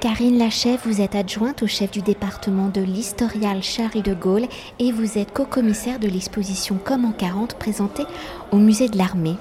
Karine Lachève, vous êtes adjointe au chef du département de l'historial Charles de Gaulle et vous êtes co-commissaire de l'exposition Comme en 40 présentée au musée de l'armée.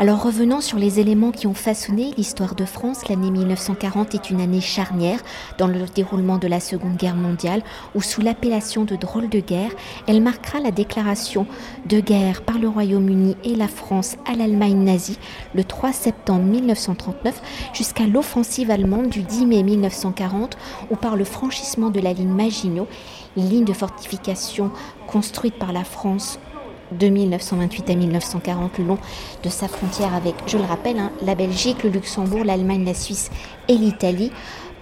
Alors revenons sur les éléments qui ont façonné l'histoire de France, l'année 1940 est une année charnière dans le déroulement de la Seconde Guerre mondiale où sous l'appellation de drôle de guerre, elle marquera la déclaration de guerre par le Royaume-Uni et la France à l'Allemagne nazie le 3 septembre 1939 jusqu'à l'offensive allemande du 10 mai 1940 ou par le franchissement de la ligne Maginot, ligne de fortification construite par la France de 1928 à 1940 le long de sa frontière avec, je le rappelle, hein, la Belgique, le Luxembourg, l'Allemagne, la Suisse et l'Italie.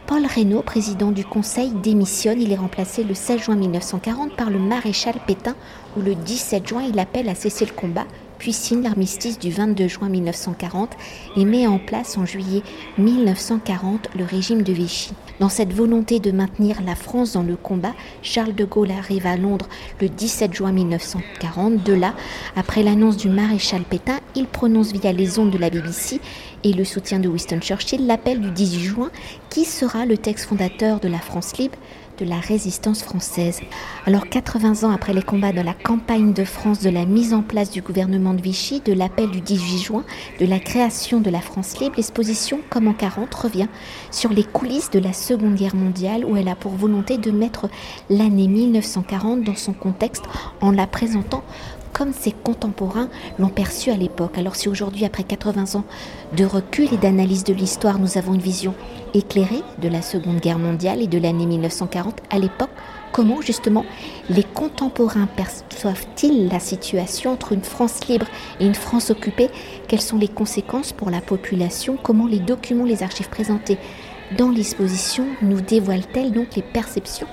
Paul Reynaud, président du Conseil, démissionne. Il est remplacé le 16 juin 1940 par le maréchal Pétain, où le 17 juin il appelle à cesser le combat puis signe l'armistice du 22 juin 1940 et met en place en juillet 1940 le régime de Vichy. Dans cette volonté de maintenir la France dans le combat, Charles de Gaulle arrive à Londres le 17 juin 1940. De là, après l'annonce du maréchal Pétain, il prononce via les ondes de la BBC et le soutien de Winston Churchill l'appel du 18 juin qui sera le texte fondateur de la France libre de la résistance française. Alors 80 ans après les combats de la campagne de France, de la mise en place du gouvernement de Vichy, de l'appel du 18 juin, de la création de la France libre, l'exposition Comme en 40 revient sur les coulisses de la Seconde Guerre mondiale où elle a pour volonté de mettre l'année 1940 dans son contexte en la présentant comme ses contemporains l'ont perçu à l'époque. Alors si aujourd'hui, après 80 ans de recul et d'analyse de l'histoire, nous avons une vision éclairée de la Seconde Guerre mondiale et de l'année 1940, à l'époque, comment justement les contemporains perçoivent-ils la situation entre une France libre et une France occupée? Quelles sont les conséquences pour la population? Comment les documents, les archives présentées dans l'exposition nous dévoilent-elles donc les perceptions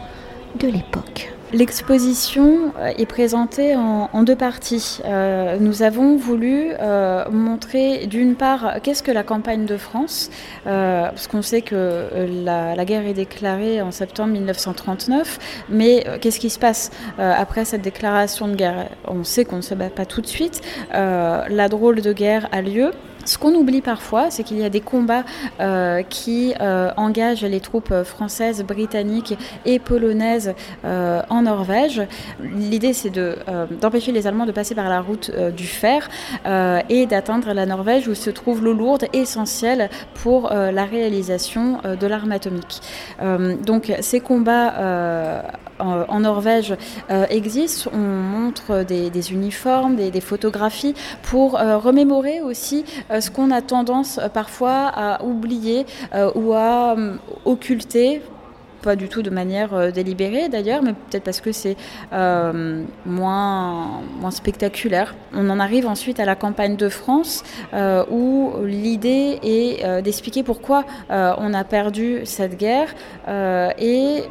de l'époque L'exposition euh, est présentée en, deux parties. Euh, nous avons voulu euh, montrer d'une part qu'est-ce que la campagne de France, parce qu'on sait que la, guerre est déclarée en septembre 1939, mais qu'est-ce qui se passe après cette déclaration de guerre? On sait qu'on ne se bat pas tout de suite. la drôle de guerre a lieu. Ce qu'on oublie parfois, c'est qu'il y a des combats euh, qui euh, engagent les troupes françaises, britanniques et polonaises euh, en Norvège. L'idée, c'est d'empêcher les Allemands de passer par la route du fer et d'atteindre la Norvège où se trouve l'eau lourde essentielle pour la réalisation de l'arme atomique. donc ces combats en Norvège existent. On montre des, uniformes, des, photographies pour remémorer aussi euh, ce qu'on a tendance euh, parfois à oublier euh, ou à occulter pas du tout de manière délibérée d'ailleurs, mais peut-être parce que c'est moins, moins spectaculaire. On en arrive ensuite à la campagne de France, où l'idée est d'expliquer pourquoi on a perdu cette guerre et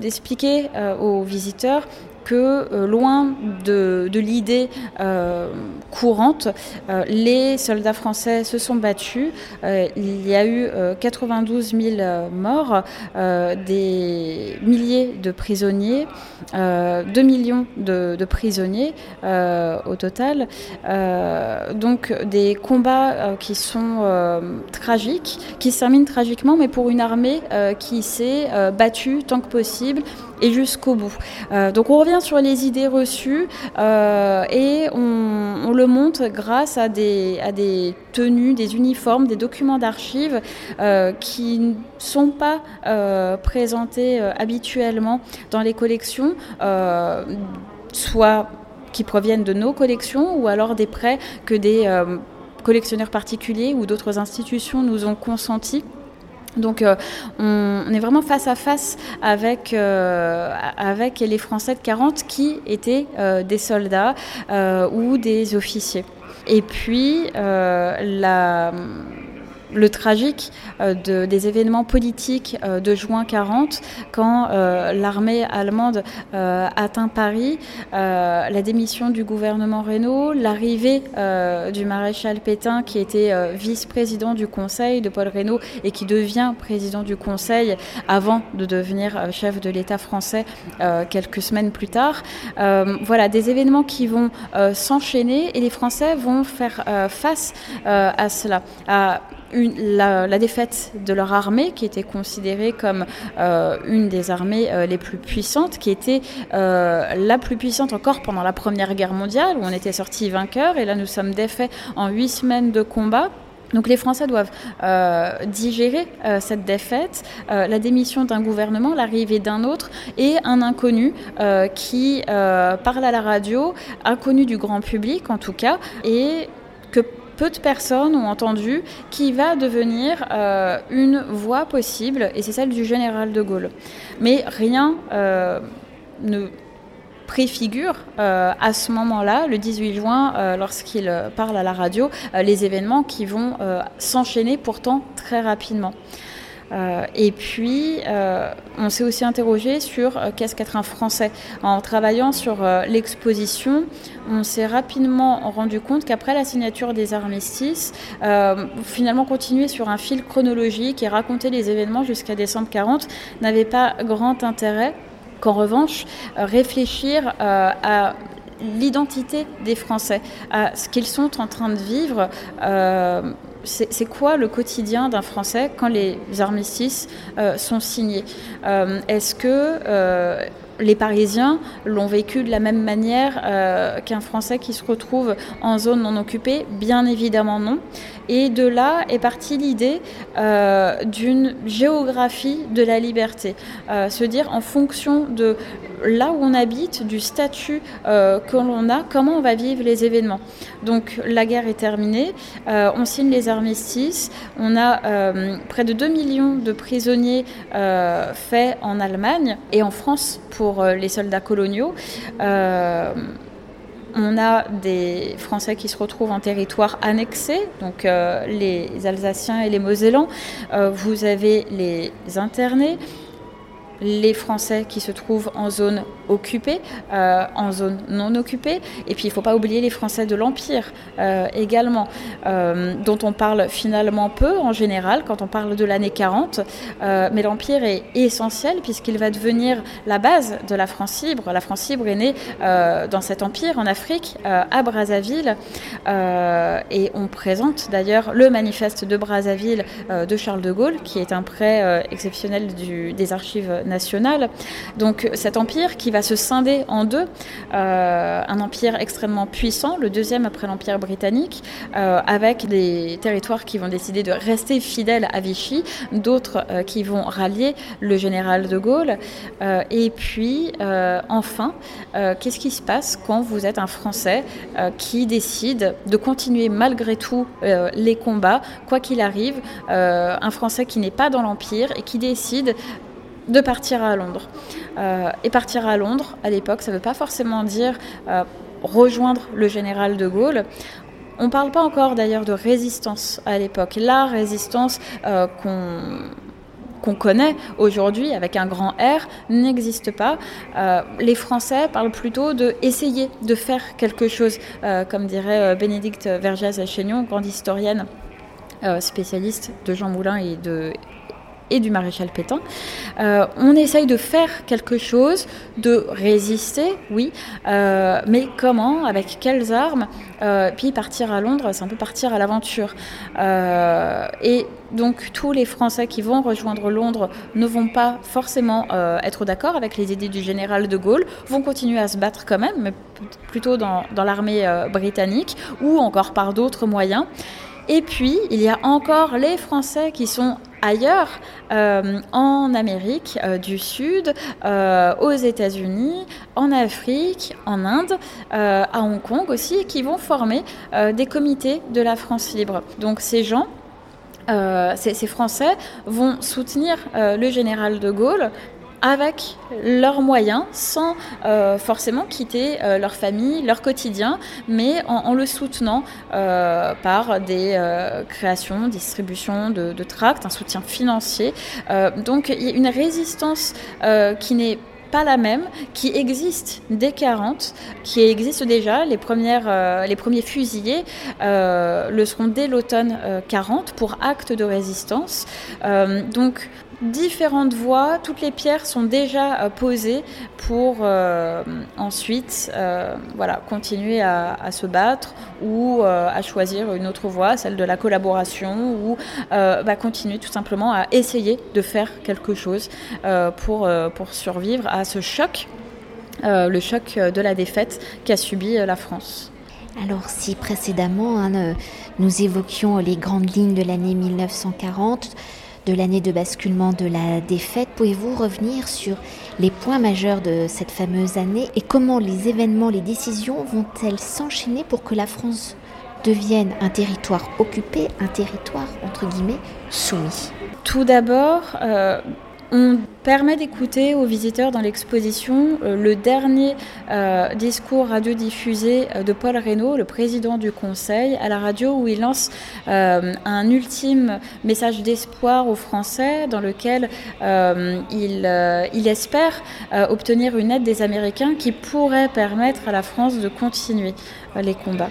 d'expliquer aux visiteurs que euh, loin de, l'idée euh, courante, euh, les soldats français se sont battus. il y a eu 92 000 morts, des milliers de prisonniers, 2 millions de, prisonniers au total. donc des combats qui sont tragiques, qui se terminent tragiquement, mais pour une armée qui s'est battue tant que possible et jusqu'au bout. donc on revient sur les idées reçues euh, et on, le montre grâce à des, tenues, des uniformes, des documents d'archives euh, qui ne sont pas euh, présentés habituellement dans les collections, soit qui proviennent de nos collections ou alors des prêts que des collectionneurs particuliers ou d'autres institutions nous ont consentis. Donc euh, on, est vraiment face à face avec, euh, avec les Français de 40 qui étaient euh, des soldats ou des officiers. Et puis la le tragique euh, de, des événements politiques euh, de juin 40, quand euh, l'armée allemande atteint Paris, la démission du gouvernement Renault, l'arrivée du maréchal Pétain, qui était vice-président du Conseil de Paul Reynaud et qui devient président du Conseil avant de devenir chef de l'État français quelques semaines plus tard. voilà, des événements qui vont s'enchaîner et les Français vont faire face à cela, la, défaite de leur armée, qui était considérée comme euh, une des armées euh, les plus puissantes, qui était euh, la plus puissante encore pendant la Première Guerre mondiale, où on était sorti vainqueur, et là nous sommes défaits en huit semaines de combat. Donc les Français doivent digérer cette défaite, la démission d'un gouvernement, l'arrivée d'un autre et un inconnu qui parle à la radio, inconnu du grand public en tout cas, et que peu de personnes ont entendu, qui va devenir euh, une voie possible, et c'est celle du général de Gaulle. Mais rien euh, ne préfigure euh, à ce moment-là, le 18 juin, lorsqu'il parle à la radio, les événements qui vont s'enchaîner pourtant très rapidement. Euh, et puis, euh, on s'est aussi interrogé sur euh, qu'est-ce qu'être un Français. En travaillant sur l'exposition, on s'est rapidement rendu compte qu'après la signature des armistices, finalement continuer sur un fil chronologique et raconter les événements jusqu'à décembre 40 n'avait pas grand intérêt. Qu'en revanche, réfléchir à l'identité des Français, à ce qu'ils sont en train de vivre c'est quoi le quotidien d'un Français quand les armistices euh, sont signés? Euh, Est-ce que euh, les Parisiens l'ont vécu de la même manière qu'un Français qui se retrouve en zone non occupée Bien évidemment non. Et de là est partie l'idée d'une géographie de la liberté. se dire en fonction de là où on habite, du statut euh, que l'on a, comment on va vivre les événements. Donc la guerre est terminée, euh, on signe les armistices, on a euh, près de 2 millions de prisonniers faits en Allemagne et en France pour les soldats coloniaux on a des Français qui se retrouvent en territoire annexé, donc les Alsaciens et les Mosellans. vous avez les internés les Français qui se trouvent en zone occupée, euh, en zone non occupée, et puis il ne faut pas oublier les Français de l'Empire euh, également, euh, dont on parle finalement peu en général quand on parle de l'année 40, mais l'Empire est essentiel puisqu'il va devenir la base de la France libre. La France libre est née dans cet empire en Afrique, à Brazzaville, et on présente d'ailleurs le manifeste de Brazzaville de Charles de Gaulle, qui est un prêt exceptionnel des archives nationales. Donc cet empire qui va se scinder en deux, euh, un empire extrêmement puissant, le deuxième après l'empire britannique, euh, avec des territoires qui vont décider de rester fidèles à Vichy, d'autres euh, qui vont rallier le général de Gaulle. et puis enfin, qu'est-ce qui se passe quand vous êtes un Français qui décide de continuer malgré tout les combats, quoi qu'il arrive, un Français qui n'est pas dans l'empire et qui décide de partir à Londres. Euh, et partir à Londres, à l'époque, ça ne veut pas forcément dire euh, rejoindre le général de Gaulle. On ne parle pas encore d'ailleurs de résistance à l'époque. La résistance euh, qu'on connaît aujourd'hui avec un grand R n'existe pas. les Français parlent plutôt de essayer de faire quelque chose, comme dirait Bénédicte Vergès-Chénion, grande historienne spécialiste de Jean Moulin et de, et du maréchal Pétain. Euh, on essaye de faire quelque chose, de résister, oui, euh, mais comment, avec quelles armes euh, Puis partir à Londres, c'est un peu partir à l'aventure. et donc tous les Français qui vont rejoindre Londres ne vont pas forcément être d'accord avec les idées du général de Gaulle, vont continuer à se battre quand même, mais plutôt dans, dans l'armée britannique ou encore par d'autres moyens. Et puis, il y a encore les Français qui sont ailleurs, euh, en Amérique euh, du Sud, euh, aux États-Unis, en Afrique, en Inde, à Hong Kong aussi, qui vont former des comités de la France libre. Donc ces gens, ces, Français vont soutenir le général de Gaulle avec leurs moyens, sans euh, forcément quitter euh, leur famille, leur quotidien, mais en, le soutenant euh, par des créations, distributions de, tracts, un soutien financier. donc il y a une résistance qui n'est pas la même, qui existe dès 40, qui existe déjà. Les, premières, les premiers fusillés le seront dès l'automne 40 euh, pour acte de résistance. donc différentes voies, toutes les pierres sont déjà euh, posées pour euh, ensuite euh, voilà, continuer à, se battre ou à choisir une autre voie, celle de la collaboration, ou bah, continuer tout simplement à essayer de faire quelque chose pour, pour survivre à ce choc, le choc de la défaite qu'a subi la France. Alors si précédemment hein, nous évoquions les grandes lignes de l'année 1940, de l'année de basculement de la défaite. Pouvez-vous revenir sur les points majeurs de cette fameuse année et comment les événements, les décisions vont-elles s'enchaîner pour que la France devienne un territoire occupé, un territoire entre guillemets soumis? Tout d'abord, euh, on permet d'écouter aux visiteurs dans l'exposition euh, le dernier euh, discours radiodiffusé euh, de Paul Reynaud, le président du Conseil, à la radio, où il lance un ultime message d'espoir aux Français dans lequel il, il, espère obtenir une aide des Américains qui pourrait permettre à la France de continuer les combats.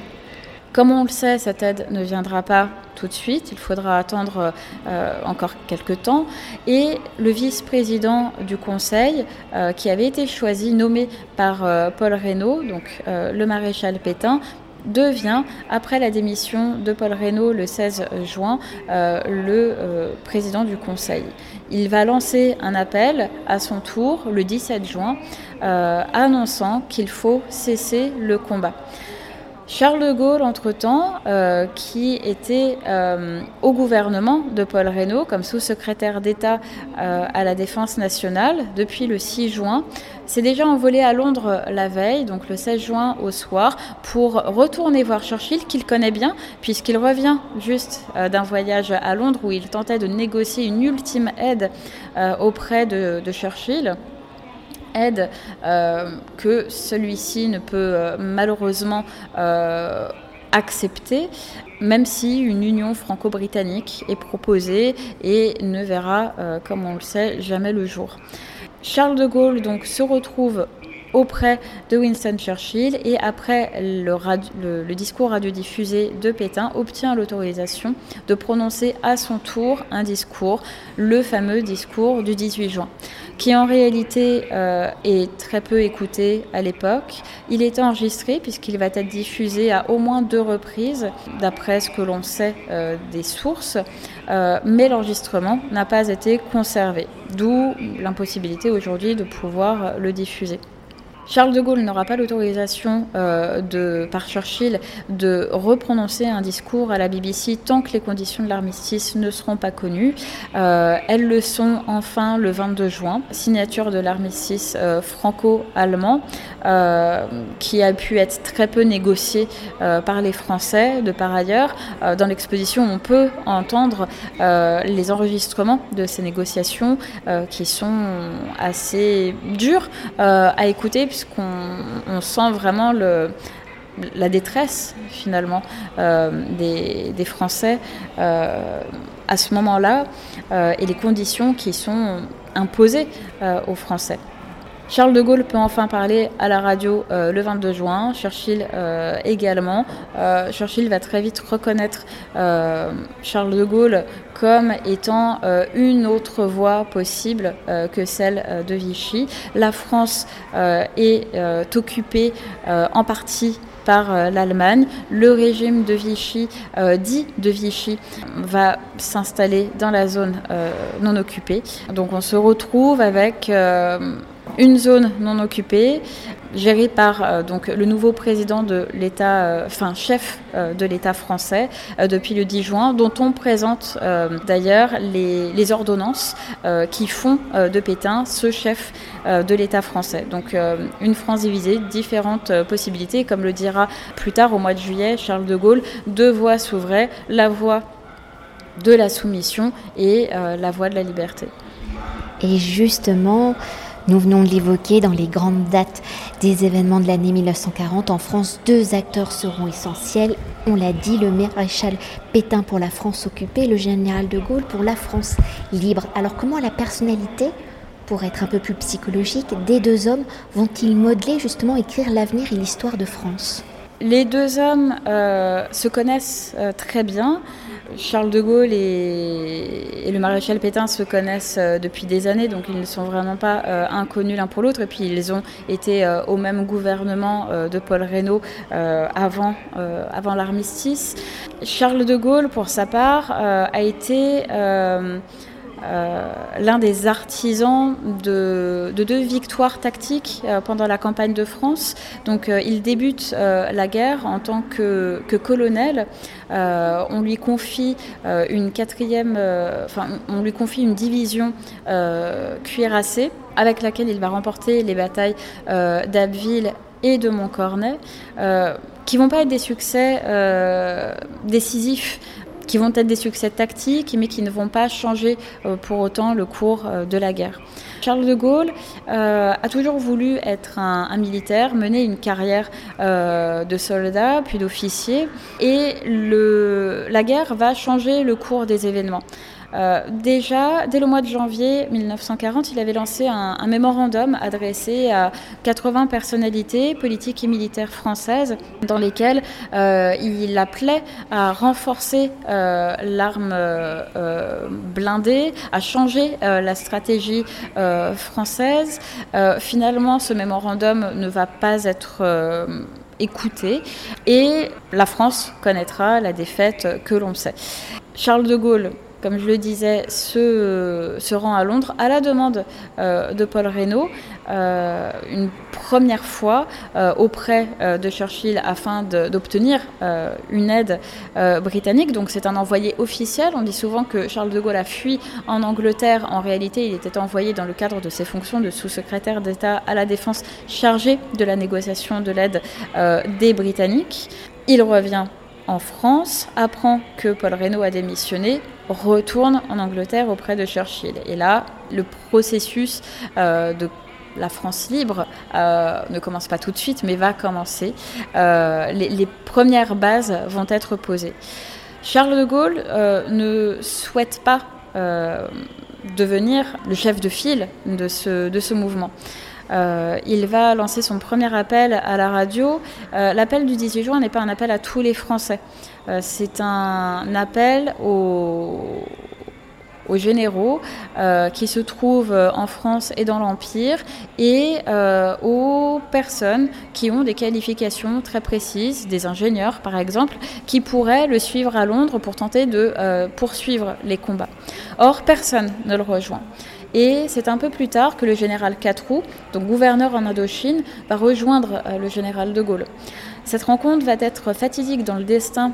Comme on le sait, cette aide ne viendra pas tout de suite, il faudra attendre euh, encore quelques temps. Et le vice-président du Conseil, euh, qui avait été choisi, nommé par euh, Paul Reynaud, donc le maréchal Pétain, devient, après la démission de Paul Reynaud le 16 juin, le président du Conseil. Il va lancer un appel à son tour le 17 juin, annonçant qu'il faut cesser le combat. Charles de Gaulle, entre-temps, euh, qui était euh, au gouvernement de Paul Reynaud comme sous-secrétaire d'État euh, à la Défense nationale depuis le 6 juin, s'est déjà envolé à Londres la veille, donc le 16 juin au soir, pour retourner voir Churchill, qu'il connaît bien, puisqu'il revient juste d'un voyage à Londres où il tentait de négocier une ultime aide auprès de Churchill aide euh, que celui-ci ne peut euh, malheureusement euh, accepter, même si une union franco-britannique est proposée et ne verra, comme on le sait, jamais le jour. Charles de Gaulle donc se retrouve auprès de Winston Churchill et après le, discours radiodiffusé de Pétain obtient l'autorisation de prononcer à son tour un discours, le fameux discours du 18 juin, qui en réalité euh, est très peu écouté à l'époque. Il est enregistré puisqu'il va être diffusé à au moins deux reprises, d'après ce que l'on sait euh, des sources, euh, mais l'enregistrement n'a pas été conservé, d'où l'impossibilité aujourd'hui de pouvoir le diffuser. Charles de Gaulle n'aura pas l'autorisation euh, de, par Churchill de reprononcer un discours à la BBC tant que les conditions de l'armistice ne seront pas connues. Euh, elles le sont enfin le 22 juin, signature de l'armistice euh, franco-allemand qui a pu être très peu négocié par les Français de par ailleurs. dans l'exposition, on peut entendre les enregistrements de ces négociations qui sont assez durs à écouter puisqu'on sent vraiment la détresse finalement euh, des, Français euh, à ce moment-là euh, et les conditions qui sont imposées aux Français. Charles de Gaulle peut enfin parler à la radio euh, le 22 juin, Churchill euh, également. Euh, Churchill va très vite reconnaître Charles de Gaulle comme étant une autre voie possible que celle de Vichy. La France est occupée en partie par l'Allemagne. Le régime de Vichy, dit de Vichy, va s'installer dans la zone non occupée. Donc on se retrouve avec une zone non occupée gérée par euh, donc le nouveau président de l'État, euh, enfin chef euh, de l'État français depuis le 10 juin, dont on présente d'ailleurs les, ordonnances qui font de Pétain ce chef de l'État français. Donc une France divisée, différentes possibilités, comme le dira plus tard au mois de juillet Charles de Gaulle, deux voies s'ouvraient, la voie de la soumission et la voie de la liberté. Et justement, nous venons de l'évoquer dans les grandes dates des événements de l'année 1940. En France, deux acteurs seront essentiels. On l'a dit, le maréchal Pétain pour la France occupée, le général de Gaulle pour la France libre. Alors comment la personnalité, pour être un peu plus psychologique, des deux hommes vont-ils modeler justement, écrire l'avenir et l'histoire de France? Les deux hommes euh, se connaissent euh, très bien. Charles de Gaulle et, le maréchal Pétain se connaissent depuis des années, donc ils ne sont vraiment pas inconnus l'un pour l'autre. Et puis ils ont été au même gouvernement de Paul Reynaud avant, avant l'armistice. Charles de Gaulle, pour sa part, a été euh, l'un des artisans de, deux victoires tactiques euh, pendant la campagne de France. Donc euh, il débute la guerre en tant que, colonel. on lui confie une quatrième, on lui confie une division cuirassée avec laquelle il va remporter les batailles d'Abbeville et de Montcornet, qui vont pas être des succès décisifs qui vont être des succès tactiques, mais qui ne vont pas changer euh, pour autant le cours euh, de la guerre. Charles de Gaulle euh, a toujours voulu être un, militaire, mener une carrière de soldat, puis d'officier, et la guerre va changer le cours des événements. Euh, déjà, dès le mois de janvier 1940, il avait lancé un, mémorandum adressé à 80 personnalités politiques et militaires françaises dans lesquelles euh, il appelait à renforcer euh, l'arme blindée, à changer la stratégie française. finalement, ce mémorandum ne va pas être écouté et la France connaîtra la défaite que l'on sait. Charles de Gaulle comme je le disais, se, rend à Londres à la demande euh, de Paul Reynaud, euh, une première fois euh, auprès de Churchill afin d'obtenir une aide britannique. Donc c'est un envoyé officiel. On dit souvent que Charles de Gaulle a fui en Angleterre. En réalité, il était envoyé dans le cadre de ses fonctions de sous-secrétaire d'État à la Défense chargé de la négociation de l'aide des Britanniques. Il revient en France, apprend que Paul Reynaud a démissionné, retourne en Angleterre auprès de Churchill. Et là, le processus euh, de la France libre euh, ne commence pas tout de suite, mais va commencer. Euh, les, premières bases vont être posées. Charles de Gaulle ne souhaite pas devenir le chef de file de ce, de ce mouvement. Euh, il va lancer son premier appel à la radio. Euh, l'appel du 18 juin n'est pas un appel à tous les Français. Euh, c'est un appel aux, généraux qui se trouvent en France et dans l'Empire et aux personnes qui ont des qualifications très précises, des ingénieurs par exemple, qui pourraient le suivre à Londres pour tenter de poursuivre les combats. Or, personne ne le rejoint. Et c'est un peu plus tard que le général Catroux, donc gouverneur en Indochine, va rejoindre euh, le général de Gaulle. Cette rencontre va être fatidique dans le destin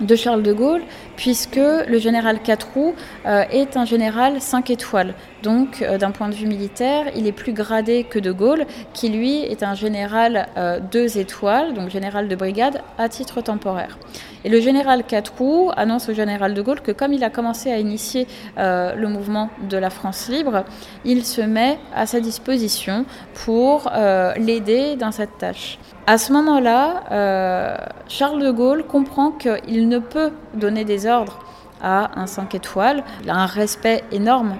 de Charles de Gaulle, puisque le général Catroux euh, est un général 5 étoiles. Donc, euh, d'un point de vue militaire, il est plus gradé que de Gaulle, qui lui est un général 2 étoiles, donc général de brigade, à titre temporaire. Et le général Catroux annonce au général de Gaulle que comme il a commencé à initier euh, le mouvement de la France libre, il se met à sa disposition pour euh, l'aider dans cette tâche. À ce moment-là, euh, Charles de Gaulle comprend qu'il ne peut donner des ordres à un 5 étoiles. Un respect énorme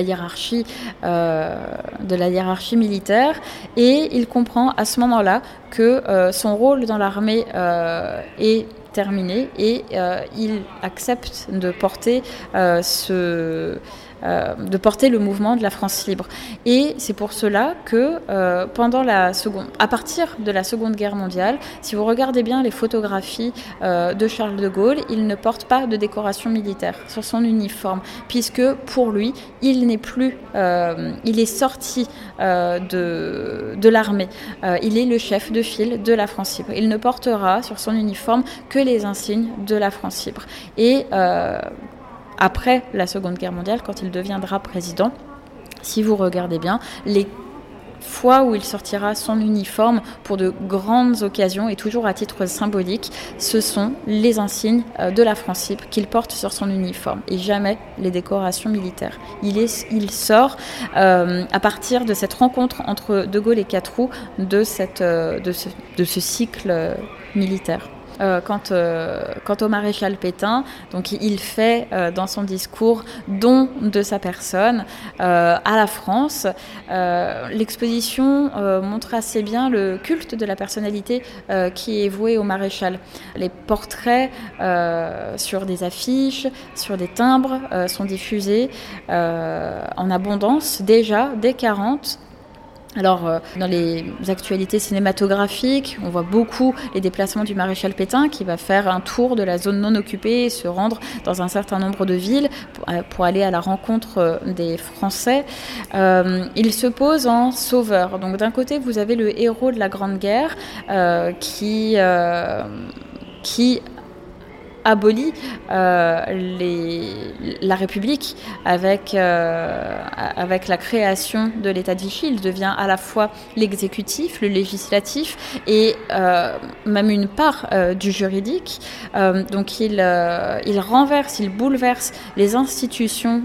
hiérarchie euh, de la hiérarchie militaire et il comprend à ce moment-là que euh, son rôle dans l'armée euh, est terminé et il accepte de porter ce euh, de porter le mouvement de la France libre. Et c'est pour cela que euh, pendant la seconde, à partir de la Seconde Guerre mondiale, si vous regardez bien les photographies euh, de Charles de Gaulle, il ne porte pas de décoration militaire sur son uniforme, puisque pour lui, il n'est plus, il est sorti de, de l'armée. il est le chef de file de la France libre. Il ne portera sur son uniforme que les insignes de la France libre. Et après la Seconde Guerre mondiale, quand il deviendra président, si vous regardez bien, les fois où il sortira son uniforme pour de grandes occasions et toujours à titre symbolique, ce sont les insignes euh, de la France libre qu'il porte sur son uniforme et jamais les décorations militaires. Il, sort euh, à partir de cette rencontre entre De Gaulle et cette, euh, de ce cycle militaire. Quant, au maréchal Pétain. Donc il fait dans son discours don de sa personne à la France. L'exposition montre assez bien le culte de la personnalité qui est voué au maréchal. Les portraits sur des affiches, sur des timbres sont diffusés en abondance déjà dès 40 alors, euh, dans les actualités cinématographiques, on voit beaucoup les déplacements du maréchal Pétain qui va faire un tour de la zone non occupée et se rendre dans un certain nombre de villes pour, euh, aller à la rencontre euh, des Français. il se pose en sauveur. Donc, d'un côté, vous avez le héros de la Grande Guerre qui, qui abolit euh, la République avec, euh, avec la création de l'État de Vichy. Il devient à la fois l'exécutif, le législatif et euh, même une part du juridique. donc il renverse, il bouleverse les institutions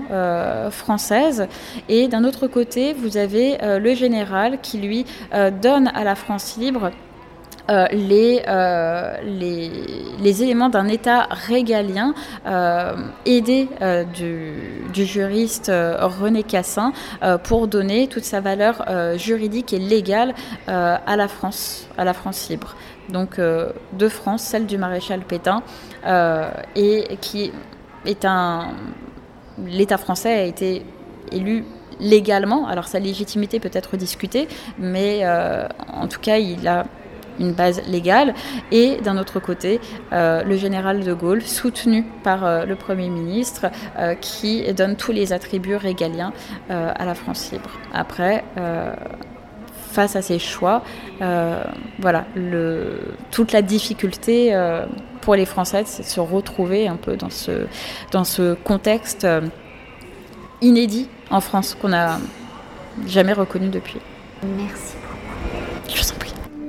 françaises. Et d'un autre côté, vous avez le général qui lui donne à la France libre euh, les, euh, les, les, éléments d'un État régalien euh, aidé du, juriste René Cassin pour donner toute sa valeur juridique et légale à la France, à la France libre. Donc de France, celle du maréchal Pétain, et qui est un... L'État français a été élu légalement. Alors sa légitimité peut être discutée, mais en tout cas, il a une base légale, et d'un autre côté, euh, le général de Gaulle, soutenu par euh, le Premier ministre, euh, qui donne tous les attributs régaliens à la France libre. Après, face à ces choix, voilà, toute la difficulté pour les Français, c'est de se retrouver un peu dans ce, dans ce contexte inédit en France qu'on n'a jamais reconnu depuis. Merci